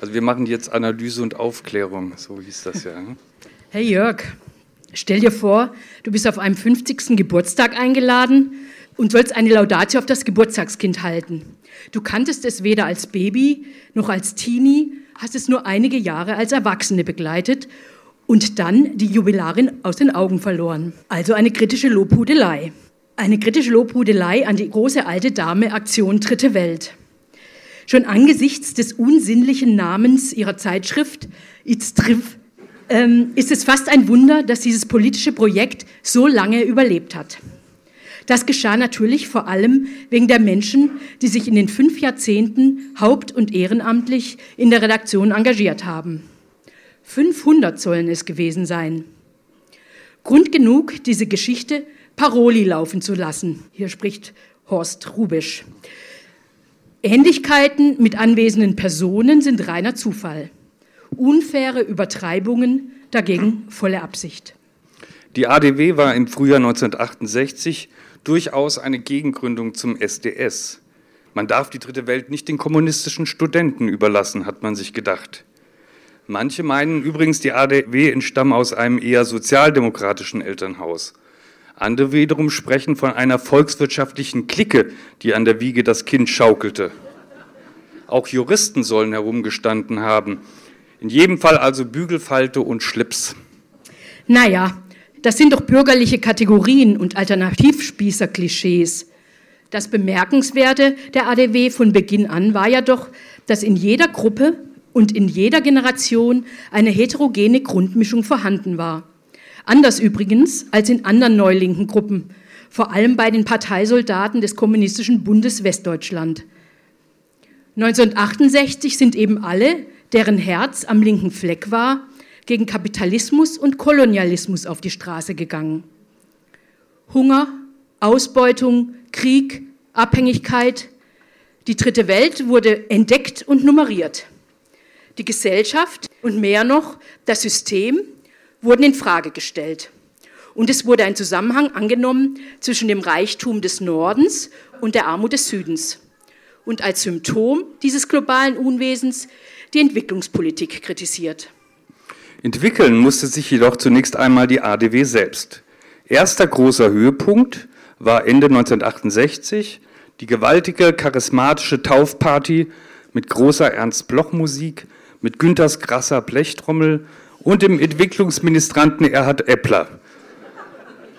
Also wir machen jetzt Analyse und Aufklärung, so hieß das ja. Ne? Hey Jörg, stell dir vor, du bist auf einem 50. Geburtstag eingeladen und sollst eine Laudatio auf das Geburtstagskind halten. Du kanntest es weder als Baby noch als Teenie, hast es nur einige Jahre als Erwachsene begleitet und dann die Jubilarin aus den Augen verloren. Also eine kritische Lobhudelei. Eine kritische Lobhudelei an die große alte Dame Aktion Dritte Welt. Schon angesichts des unsinnlichen Namens ihrer Zeitschrift, Itztriv, ähm, ist es fast ein Wunder, dass dieses politische Projekt so lange überlebt hat. Das geschah natürlich vor allem wegen der Menschen, die sich in den fünf Jahrzehnten haupt- und ehrenamtlich in der Redaktion engagiert haben. 500 sollen es gewesen sein. Grund genug, diese Geschichte Paroli laufen zu lassen. Hier spricht Horst Rubisch. Ähnlichkeiten mit anwesenden Personen sind reiner Zufall. Unfaire Übertreibungen dagegen volle Absicht. Die ADW war im Frühjahr 1968 durchaus eine Gegengründung zum SDS. Man darf die dritte Welt nicht den kommunistischen Studenten überlassen, hat man sich gedacht. Manche meinen übrigens, die ADW entstamme aus einem eher sozialdemokratischen Elternhaus. Andere wiederum sprechen von einer volkswirtschaftlichen Clique, die an der Wiege das Kind schaukelte. Auch Juristen sollen herumgestanden haben. In jedem Fall also Bügelfalte und Schlips. Naja, das sind doch bürgerliche Kategorien und Alternativspießer-Klischees. Das Bemerkenswerte der ADW von Beginn an war ja doch, dass in jeder Gruppe und in jeder Generation eine heterogene Grundmischung vorhanden war. Anders übrigens als in anderen neulinken Gruppen, vor allem bei den Parteisoldaten des Kommunistischen Bundes Westdeutschland. 1968 sind eben alle, deren Herz am linken Fleck war, gegen Kapitalismus und Kolonialismus auf die Straße gegangen. Hunger, Ausbeutung, Krieg, Abhängigkeit. Die dritte Welt wurde entdeckt und nummeriert. Die Gesellschaft und mehr noch das System wurden in Frage gestellt. Und es wurde ein Zusammenhang angenommen zwischen dem Reichtum des Nordens und der Armut des Südens. Und als Symptom dieses globalen Unwesens die Entwicklungspolitik kritisiert. Entwickeln musste sich jedoch zunächst einmal die ADW selbst. Erster großer Höhepunkt war Ende 1968 die gewaltige charismatische Taufparty mit großer Ernst-Bloch-Musik, mit Günthers krasser Blechtrommel und dem Entwicklungsministranten Erhard Eppler.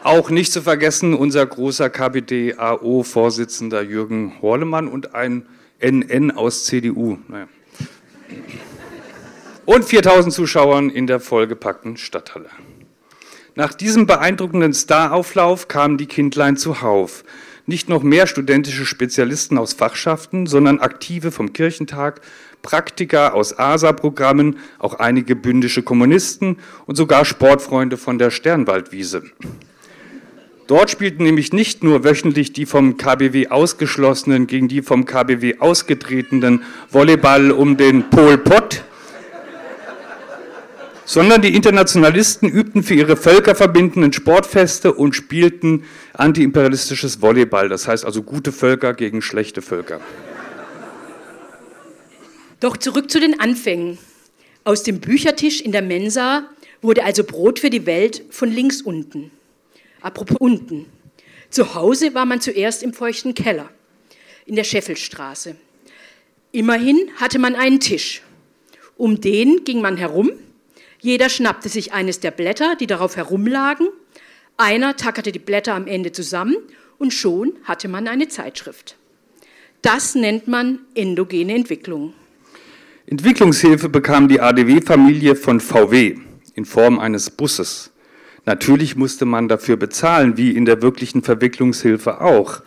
Auch nicht zu vergessen unser großer KPD-AO-Vorsitzender Jürgen Horlemann und ein NN aus CDU. Naja und 4000 Zuschauern in der vollgepackten Stadthalle. Nach diesem beeindruckenden Starauflauf kamen die Kindlein zuhauf. Nicht noch mehr studentische Spezialisten aus Fachschaften, sondern Aktive vom Kirchentag, Praktiker aus ASA-Programmen, auch einige bündische Kommunisten und sogar Sportfreunde von der Sternwaldwiese. Dort spielten nämlich nicht nur wöchentlich die vom KBW ausgeschlossenen gegen die vom KBW ausgetretenen Volleyball um den Pol Pot, sondern die Internationalisten übten für ihre völkerverbindenden Sportfeste und spielten antiimperialistisches Volleyball, das heißt also gute Völker gegen schlechte Völker. Doch zurück zu den Anfängen. Aus dem Büchertisch in der Mensa wurde also Brot für die Welt von links unten. Apropos unten. Zu Hause war man zuerst im feuchten Keller, in der Scheffelstraße. Immerhin hatte man einen Tisch. Um den ging man herum jeder schnappte sich eines der Blätter, die darauf herumlagen. Einer tackerte die Blätter am Ende zusammen und schon hatte man eine Zeitschrift. Das nennt man endogene Entwicklung. Entwicklungshilfe bekam die ADW-Familie von VW in Form eines Busses. Natürlich musste man dafür bezahlen, wie in der wirklichen Verwicklungshilfe auch.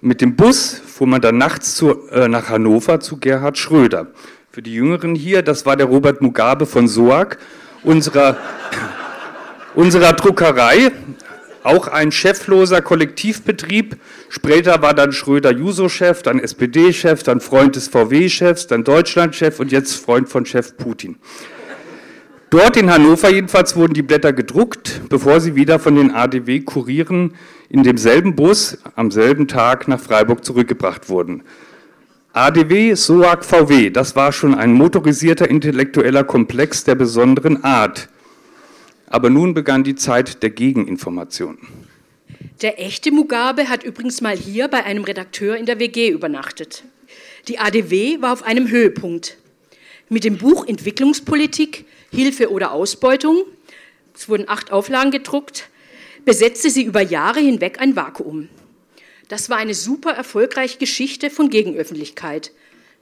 Mit dem Bus fuhr man dann nachts zu, äh, nach Hannover zu Gerhard Schröder. Für die Jüngeren hier, das war der Robert Mugabe von SOAG, unserer, unserer Druckerei, auch ein chefloser Kollektivbetrieb. Später war dann Schröder Juso-Chef, dann SPD-Chef, dann Freund des VW-Chefs, dann Deutschland-Chef und jetzt Freund von Chef Putin. Dort in Hannover jedenfalls wurden die Blätter gedruckt, bevor sie wieder von den ADW-Kurieren in demselben Bus am selben Tag nach Freiburg zurückgebracht wurden. ADW, SOAG, VW, das war schon ein motorisierter intellektueller Komplex der besonderen Art. Aber nun begann die Zeit der Gegeninformation. Der echte Mugabe hat übrigens mal hier bei einem Redakteur in der WG übernachtet. Die ADW war auf einem Höhepunkt. Mit dem Buch Entwicklungspolitik, Hilfe oder Ausbeutung, es wurden acht Auflagen gedruckt, besetzte sie über Jahre hinweg ein Vakuum. Das war eine super erfolgreiche Geschichte von Gegenöffentlichkeit.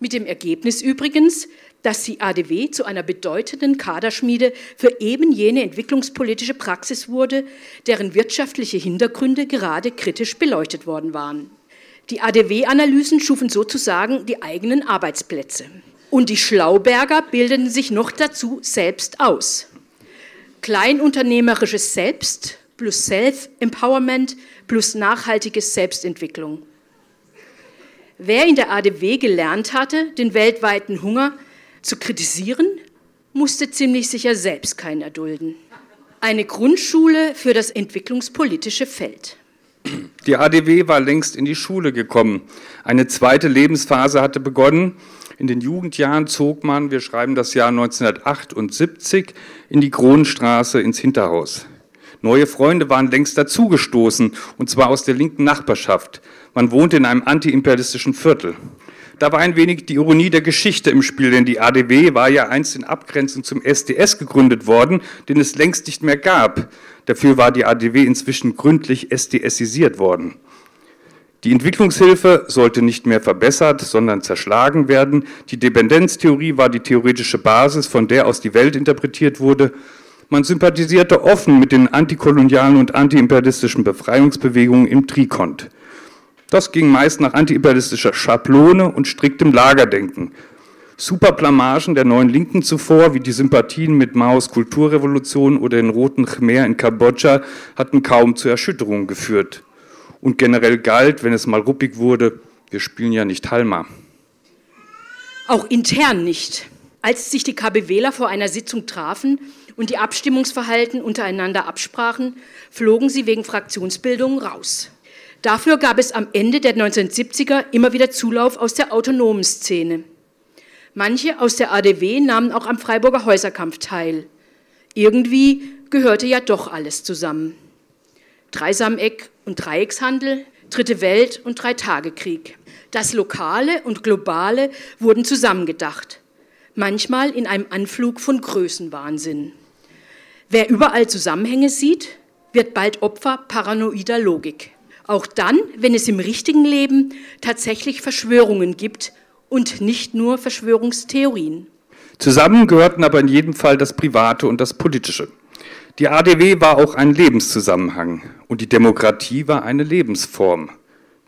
Mit dem Ergebnis übrigens, dass die ADW zu einer bedeutenden Kaderschmiede für eben jene entwicklungspolitische Praxis wurde, deren wirtschaftliche Hintergründe gerade kritisch beleuchtet worden waren. Die ADW-Analysen schufen sozusagen die eigenen Arbeitsplätze. Und die Schlauberger bildeten sich noch dazu selbst aus. Kleinunternehmerisches Selbst plus Self-Empowerment plus nachhaltige Selbstentwicklung. Wer in der ADW gelernt hatte, den weltweiten Hunger zu kritisieren, musste ziemlich sicher selbst keinen erdulden. Eine Grundschule für das entwicklungspolitische Feld. Die ADW war längst in die Schule gekommen. Eine zweite Lebensphase hatte begonnen. In den Jugendjahren zog man, wir schreiben das Jahr 1978, in die Kronenstraße ins Hinterhaus. Neue Freunde waren längst dazugestoßen, und zwar aus der linken Nachbarschaft. Man wohnte in einem antiimperialistischen Viertel. Da war ein wenig die Ironie der Geschichte im Spiel, denn die ADW war ja einst in Abgrenzung zum SDS gegründet worden, den es längst nicht mehr gab. Dafür war die ADW inzwischen gründlich SDSisiert worden. Die Entwicklungshilfe sollte nicht mehr verbessert, sondern zerschlagen werden. Die Dependenztheorie war die theoretische Basis, von der aus die Welt interpretiert wurde. Man sympathisierte offen mit den antikolonialen und antiimperialistischen Befreiungsbewegungen im Trikont. Das ging meist nach antiimperialistischer Schablone und striktem Lagerdenken. Superplamagen der neuen Linken zuvor, wie die Sympathien mit Maos Kulturrevolution oder den Roten Khmer in Kambodscha, hatten kaum zu Erschütterungen geführt. Und generell galt, wenn es mal ruppig wurde, wir spielen ja nicht Halma. Auch intern nicht. Als sich die KBWler vor einer Sitzung trafen, und die Abstimmungsverhalten untereinander absprachen, flogen sie wegen Fraktionsbildung raus. Dafür gab es am Ende der 1970er immer wieder Zulauf aus der autonomen Szene. Manche aus der ADW nahmen auch am Freiburger Häuserkampf teil. Irgendwie gehörte ja doch alles zusammen. Dreisameck und Dreieckshandel, Dritte Welt und Dreitagekrieg. Das Lokale und Globale wurden zusammengedacht, manchmal in einem Anflug von Größenwahnsinn. Wer überall Zusammenhänge sieht, wird bald Opfer paranoider Logik. Auch dann, wenn es im richtigen Leben tatsächlich Verschwörungen gibt und nicht nur Verschwörungstheorien. Zusammen gehörten aber in jedem Fall das Private und das Politische. Die ADW war auch ein Lebenszusammenhang und die Demokratie war eine Lebensform.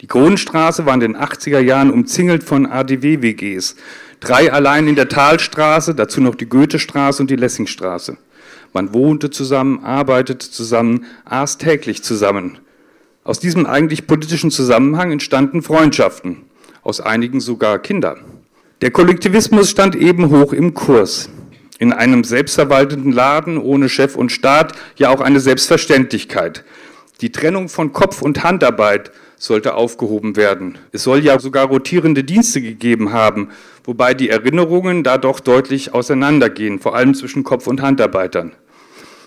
Die Kronenstraße war in den 80er Jahren umzingelt von ADW-WGs. Drei allein in der Talstraße, dazu noch die Goethestraße und die Lessingstraße. Man wohnte zusammen, arbeitete zusammen, aß täglich zusammen. Aus diesem eigentlich politischen Zusammenhang entstanden Freundschaften, aus einigen sogar Kinder. Der Kollektivismus stand eben hoch im Kurs. In einem selbstverwalteten Laden ohne Chef und Staat ja auch eine Selbstverständlichkeit. Die Trennung von Kopf- und Handarbeit sollte aufgehoben werden. Es soll ja sogar rotierende Dienste gegeben haben, wobei die Erinnerungen da doch deutlich auseinandergehen, vor allem zwischen Kopf- und Handarbeitern.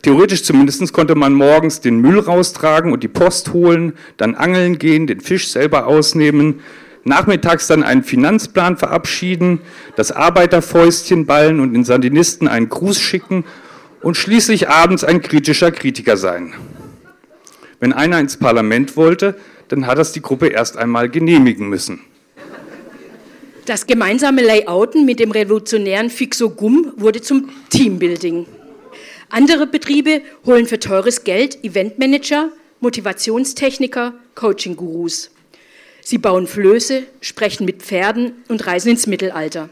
Theoretisch zumindest konnte man morgens den Müll raustragen und die Post holen, dann angeln gehen, den Fisch selber ausnehmen, nachmittags dann einen Finanzplan verabschieden, das Arbeiterfäustchen ballen und den Sandinisten einen Gruß schicken und schließlich abends ein kritischer Kritiker sein. Wenn einer ins Parlament wollte, dann hat das die Gruppe erst einmal genehmigen müssen. Das gemeinsame Layouten mit dem revolutionären Fixo-Gum wurde zum Teambuilding. Andere Betriebe holen für teures Geld Eventmanager, Motivationstechniker, Coaching-Gurus. Sie bauen Flöße, sprechen mit Pferden und reisen ins Mittelalter.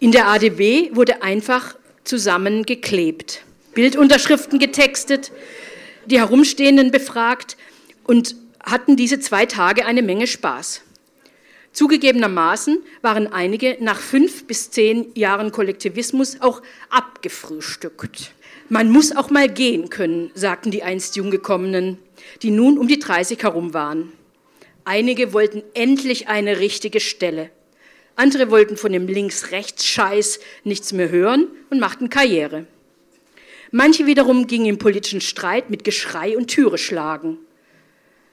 In der ADW wurde einfach zusammengeklebt, Bildunterschriften getextet, die Herumstehenden befragt und hatten diese zwei Tage eine Menge Spaß. Zugegebenermaßen waren einige nach fünf bis zehn Jahren Kollektivismus auch abgefrühstückt. Man muss auch mal gehen können, sagten die einst Junggekommenen, die nun um die 30 herum waren. Einige wollten endlich eine richtige Stelle. Andere wollten von dem Links-Rechts-Scheiß nichts mehr hören und machten Karriere. Manche wiederum gingen im politischen Streit mit Geschrei und Türe schlagen.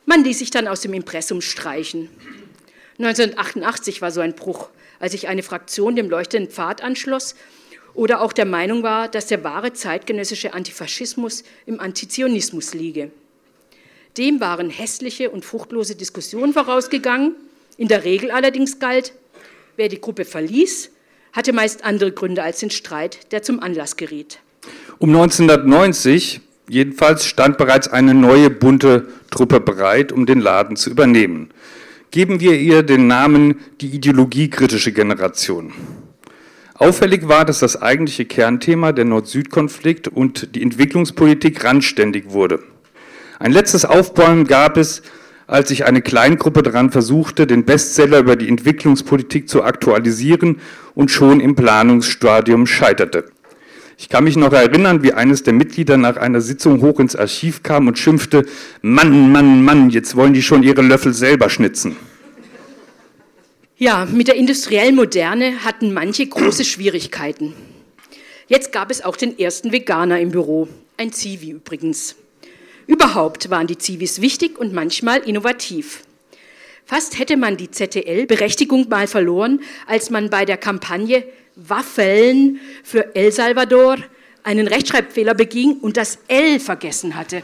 Man ließ sich dann aus dem Impressum streichen. 1988 war so ein Bruch, als sich eine Fraktion dem leuchtenden Pfad anschloss oder auch der Meinung war, dass der wahre zeitgenössische Antifaschismus im Antizionismus liege. Dem waren hässliche und fruchtlose Diskussionen vorausgegangen. In der Regel allerdings galt, wer die Gruppe verließ, hatte meist andere Gründe als den Streit, der zum Anlass geriet. Um 1990 jedenfalls stand bereits eine neue bunte Truppe bereit, um den Laden zu übernehmen. Geben wir ihr den Namen die ideologiekritische Generation. Auffällig war, dass das eigentliche Kernthema, der Nord-Süd-Konflikt und die Entwicklungspolitik randständig wurde. Ein letztes Aufbäumen gab es, als sich eine Kleingruppe daran versuchte, den Bestseller über die Entwicklungspolitik zu aktualisieren und schon im Planungsstadium scheiterte. Ich kann mich noch erinnern, wie eines der Mitglieder nach einer Sitzung hoch ins Archiv kam und schimpfte, Mann, Mann, Mann, jetzt wollen die schon ihre Löffel selber schnitzen. Ja, mit der industriellen Moderne hatten manche große Schwierigkeiten. Jetzt gab es auch den ersten Veganer im Büro, ein Zivi übrigens. Überhaupt waren die Zivis wichtig und manchmal innovativ. Fast hätte man die ZTL-Berechtigung mal verloren, als man bei der Kampagne Waffeln für El Salvador einen Rechtschreibfehler beging und das L vergessen hatte.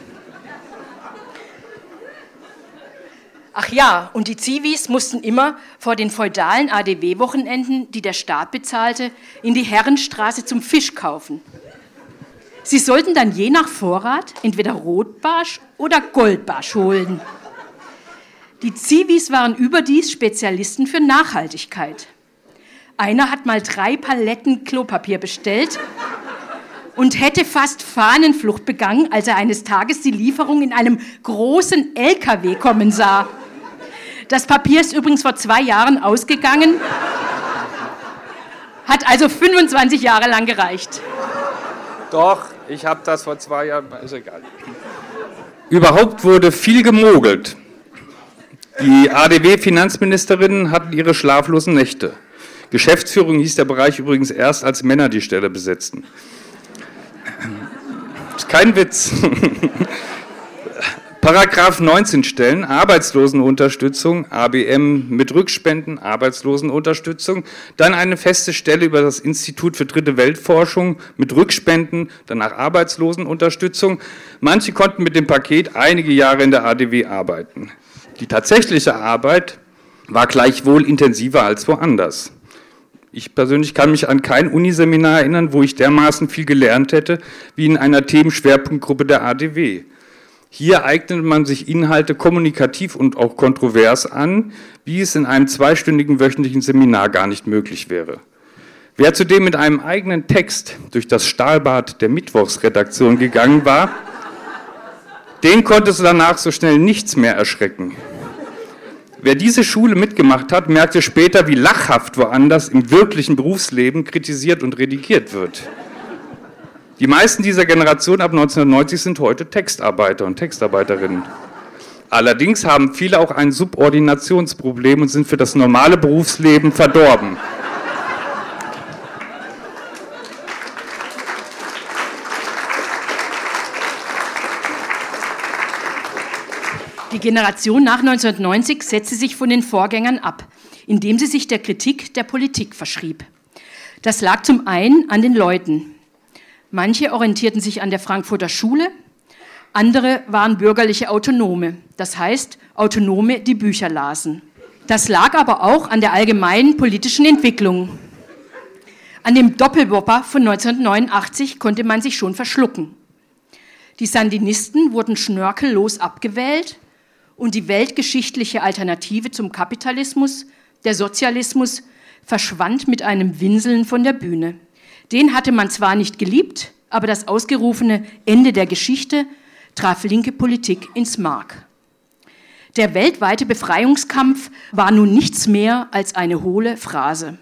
Ach ja, und die Zivis mussten immer vor den feudalen ADW-Wochenenden, die der Staat bezahlte, in die Herrenstraße zum Fisch kaufen. Sie sollten dann je nach Vorrat entweder Rotbarsch oder Goldbarsch holen. Die Zivis waren überdies Spezialisten für Nachhaltigkeit. Einer hat mal drei Paletten Klopapier bestellt und hätte fast Fahnenflucht begangen, als er eines Tages die Lieferung in einem großen LKW kommen sah. Das Papier ist übrigens vor zwei Jahren ausgegangen, hat also 25 Jahre lang gereicht. Doch, ich habe das vor zwei Jahren, ist egal. Überhaupt wurde viel gemogelt. Die ADW-Finanzministerinnen hatten ihre schlaflosen Nächte. Geschäftsführung hieß der Bereich übrigens erst, als Männer die Stelle besetzten. Kein Witz. Paragraph 19 Stellen, Arbeitslosenunterstützung, ABM mit Rückspenden, Arbeitslosenunterstützung, dann eine feste Stelle über das Institut für Dritte Weltforschung mit Rückspenden, danach Arbeitslosenunterstützung. Manche konnten mit dem Paket einige Jahre in der ADW arbeiten. Die tatsächliche Arbeit war gleichwohl intensiver als woanders. Ich persönlich kann mich an kein Uniseminar erinnern, wo ich dermaßen viel gelernt hätte wie in einer Themenschwerpunktgruppe der ADW. Hier eignet man sich Inhalte kommunikativ und auch kontrovers an, wie es in einem zweistündigen wöchentlichen Seminar gar nicht möglich wäre. Wer zudem mit einem eigenen Text durch das Stahlbad der Mittwochsredaktion gegangen war, den konnte es danach so schnell nichts mehr erschrecken. Wer diese Schule mitgemacht hat, merkte später, wie lachhaft woanders im wirklichen Berufsleben kritisiert und redigiert wird. Die meisten dieser Generation ab 1990 sind heute Textarbeiter und Textarbeiterinnen. Allerdings haben viele auch ein Subordinationsproblem und sind für das normale Berufsleben verdorben. Die Generation nach 1990 setzte sich von den Vorgängern ab, indem sie sich der Kritik der Politik verschrieb. Das lag zum einen an den Leuten, Manche orientierten sich an der Frankfurter Schule, andere waren bürgerliche Autonome, das heißt Autonome, die Bücher lasen. Das lag aber auch an der allgemeinen politischen Entwicklung. An dem Doppelwopper von 1989 konnte man sich schon verschlucken. Die Sandinisten wurden schnörkellos abgewählt und die weltgeschichtliche Alternative zum Kapitalismus, der Sozialismus, verschwand mit einem Winseln von der Bühne. Den hatte man zwar nicht geliebt, aber das ausgerufene Ende der Geschichte traf linke Politik ins Mark. Der weltweite Befreiungskampf war nun nichts mehr als eine hohle Phrase.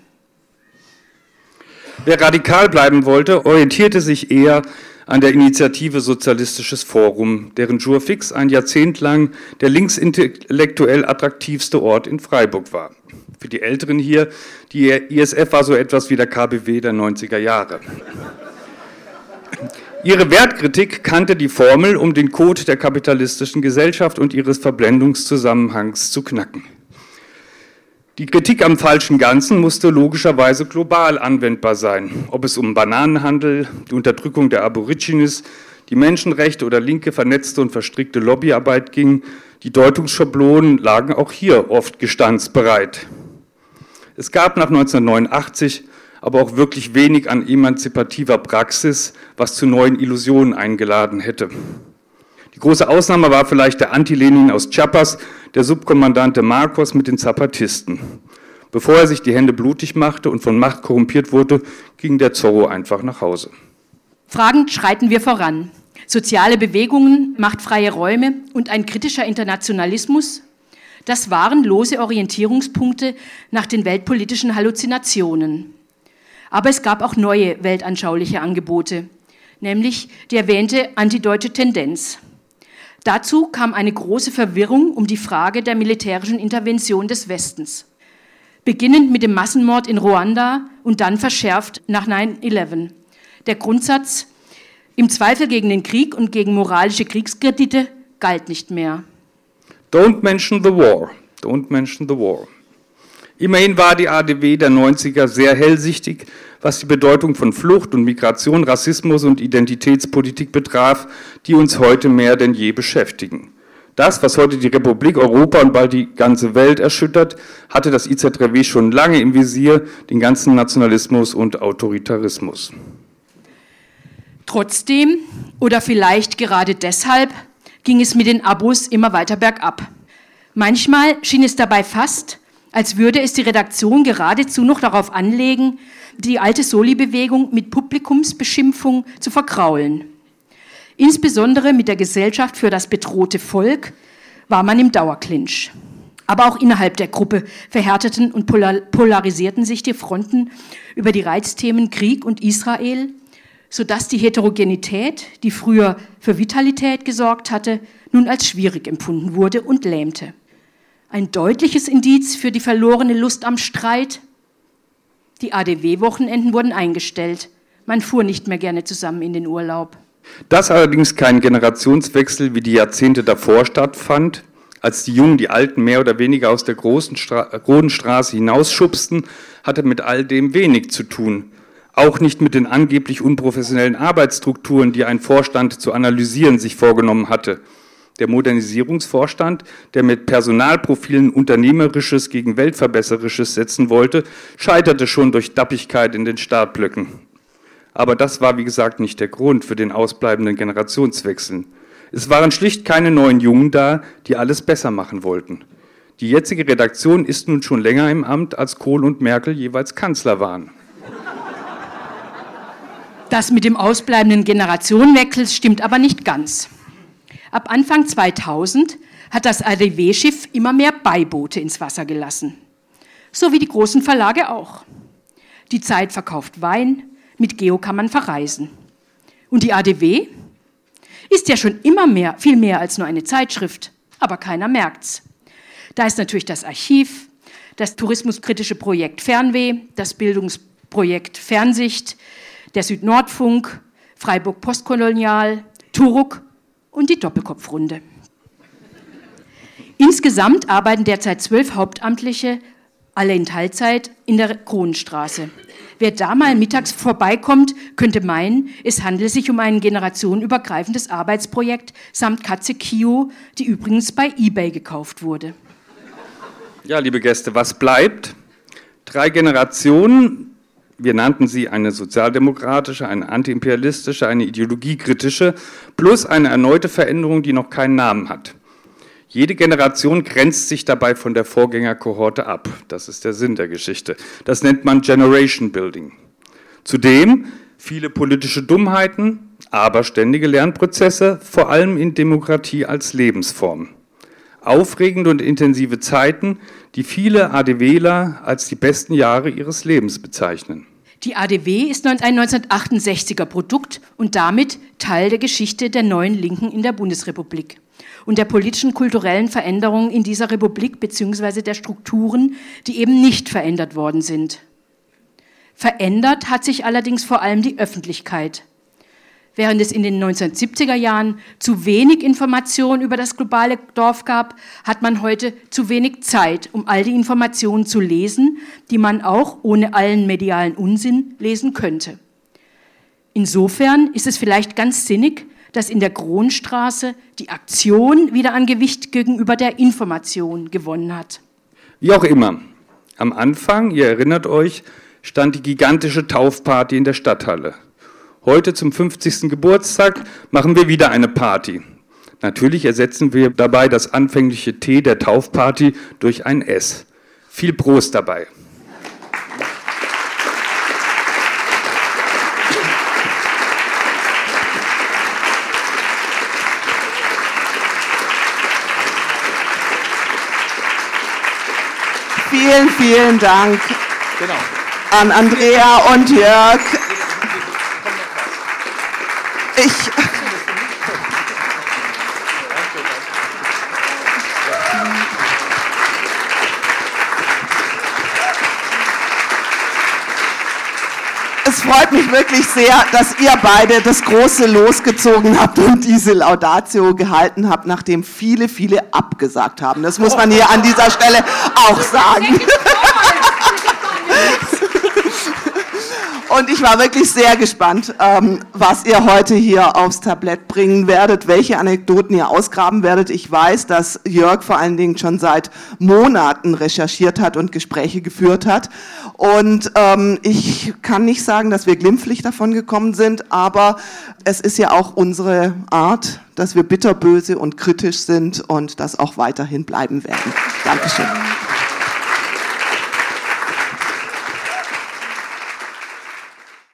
Wer radikal bleiben wollte, orientierte sich eher an der Initiative Sozialistisches Forum, deren Jour fix ein Jahrzehnt lang der linksintellektuell attraktivste Ort in Freiburg war. Für die Älteren hier, die ISF war so etwas wie der KBW der 90er Jahre. Ihre Wertkritik kannte die Formel, um den Code der kapitalistischen Gesellschaft und ihres Verblendungszusammenhangs zu knacken. Die Kritik am falschen Ganzen musste logischerweise global anwendbar sein, ob es um Bananenhandel, die Unterdrückung der Aborigines, die Menschenrechte oder linke vernetzte und verstrickte Lobbyarbeit ging. Die Deutungsschablonen lagen auch hier oft gestandsbereit. Es gab nach 1989 aber auch wirklich wenig an emanzipativer Praxis, was zu neuen Illusionen eingeladen hätte. Die große Ausnahme war vielleicht der Anti-Lenin aus Chiapas, der Subkommandante Marcos mit den Zapatisten. Bevor er sich die Hände blutig machte und von Macht korrumpiert wurde, ging der Zorro einfach nach Hause. Fragend schreiten wir voran. Soziale Bewegungen, machtfreie Räume und ein kritischer Internationalismus, das waren lose Orientierungspunkte nach den weltpolitischen Halluzinationen. Aber es gab auch neue weltanschauliche Angebote, nämlich die erwähnte antideutsche Tendenz. Dazu kam eine große Verwirrung um die Frage der militärischen Intervention des Westens. Beginnend mit dem Massenmord in Ruanda und dann verschärft nach 9-11. Der Grundsatz, im Zweifel gegen den Krieg und gegen moralische Kriegskredite galt nicht mehr. Don't mention the war. Don't mention the war. Immerhin war die ADW der 90er sehr hellsichtig, was die Bedeutung von Flucht und Migration, Rassismus und Identitätspolitik betraf, die uns heute mehr denn je beschäftigen. Das, was heute die Republik, Europa und bald die ganze Welt erschüttert, hatte das IZRW schon lange im Visier, den ganzen Nationalismus und Autoritarismus. Trotzdem oder vielleicht gerade deshalb ging es mit den Abos immer weiter bergab. Manchmal schien es dabei fast, als würde es die Redaktion geradezu noch darauf anlegen, die alte Soli-Bewegung mit Publikumsbeschimpfung zu verkraulen. Insbesondere mit der Gesellschaft für das bedrohte Volk war man im Dauerclinch. Aber auch innerhalb der Gruppe verhärteten und polarisierten sich die Fronten über die Reizthemen Krieg und Israel, sodass die Heterogenität, die früher für Vitalität gesorgt hatte, nun als schwierig empfunden wurde und lähmte. Ein deutliches Indiz für die verlorene Lust am Streit. Die ADW-Wochenenden wurden eingestellt. Man fuhr nicht mehr gerne zusammen in den Urlaub. Dass allerdings kein Generationswechsel wie die Jahrzehnte davor stattfand, als die Jungen die Alten mehr oder weniger aus der großen Stra Straße hinausschubsten, hatte mit all dem wenig zu tun. Auch nicht mit den angeblich unprofessionellen Arbeitsstrukturen, die ein Vorstand zu analysieren sich vorgenommen hatte der Modernisierungsvorstand, der mit Personalprofilen Unternehmerisches gegen Weltverbesserisches setzen wollte, scheiterte schon durch Dappigkeit in den Startblöcken. Aber das war, wie gesagt, nicht der Grund für den ausbleibenden Generationswechsel. Es waren schlicht keine neuen Jungen da, die alles besser machen wollten. Die jetzige Redaktion ist nun schon länger im Amt, als Kohl und Merkel jeweils Kanzler waren. Das mit dem ausbleibenden Generationenwechsel stimmt aber nicht ganz. Ab Anfang 2000 hat das ADW-Schiff immer mehr Beiboote ins Wasser gelassen. So wie die großen Verlage auch. Die Zeit verkauft Wein, mit Geo kann man verreisen. Und die ADW ist ja schon immer mehr, viel mehr als nur eine Zeitschrift, aber keiner merkt's. Da ist natürlich das Archiv, das tourismuskritische Projekt Fernweh, das Bildungsprojekt Fernsicht, der Südnordfunk, Freiburg Postkolonial, Turuk und die Doppelkopfrunde. Insgesamt arbeiten derzeit zwölf Hauptamtliche, alle in Teilzeit, in der Kronenstraße. Wer da mal mittags vorbeikommt, könnte meinen, es handele sich um ein generationenübergreifendes Arbeitsprojekt samt Katze Kio, die übrigens bei eBay gekauft wurde. Ja, liebe Gäste, was bleibt? Drei Generationen, wir nannten sie eine sozialdemokratische, eine antiimperialistische, eine ideologiekritische, plus eine erneute Veränderung, die noch keinen Namen hat. Jede Generation grenzt sich dabei von der Vorgängerkohorte ab. Das ist der Sinn der Geschichte. Das nennt man Generation Building. Zudem viele politische Dummheiten, aber ständige Lernprozesse, vor allem in Demokratie als Lebensform. Aufregende und intensive Zeiten, die viele ADWler als die besten Jahre ihres Lebens bezeichnen. Die ADW ist ein 1968er Produkt und damit Teil der Geschichte der neuen Linken in der Bundesrepublik und der politischen kulturellen Veränderungen in dieser Republik bzw. der Strukturen, die eben nicht verändert worden sind. Verändert hat sich allerdings vor allem die Öffentlichkeit. Während es in den 1970er Jahren zu wenig Informationen über das globale Dorf gab, hat man heute zu wenig Zeit, um all die Informationen zu lesen, die man auch ohne allen medialen Unsinn lesen könnte. Insofern ist es vielleicht ganz sinnig, dass in der Kronstraße die Aktion wieder an Gewicht gegenüber der Information gewonnen hat. Wie auch immer, am Anfang, ihr erinnert euch, stand die gigantische Taufparty in der Stadthalle. Heute zum 50. Geburtstag machen wir wieder eine Party. Natürlich ersetzen wir dabei das anfängliche T der Taufparty durch ein S. Viel Prost dabei. Vielen, vielen Dank genau. an Andrea und Jörg. Ich. Es freut mich wirklich sehr, dass ihr beide das große losgezogen habt und diese Laudatio gehalten habt, nachdem viele, viele abgesagt haben. Das muss man hier an dieser Stelle auch sagen. Und ich war wirklich sehr gespannt, ähm, was ihr heute hier aufs Tablett bringen werdet, welche Anekdoten ihr ausgraben werdet. Ich weiß, dass Jörg vor allen Dingen schon seit Monaten recherchiert hat und Gespräche geführt hat. Und ähm, ich kann nicht sagen, dass wir glimpflich davon gekommen sind, aber es ist ja auch unsere Art, dass wir bitterböse und kritisch sind und das auch weiterhin bleiben werden. Dankeschön.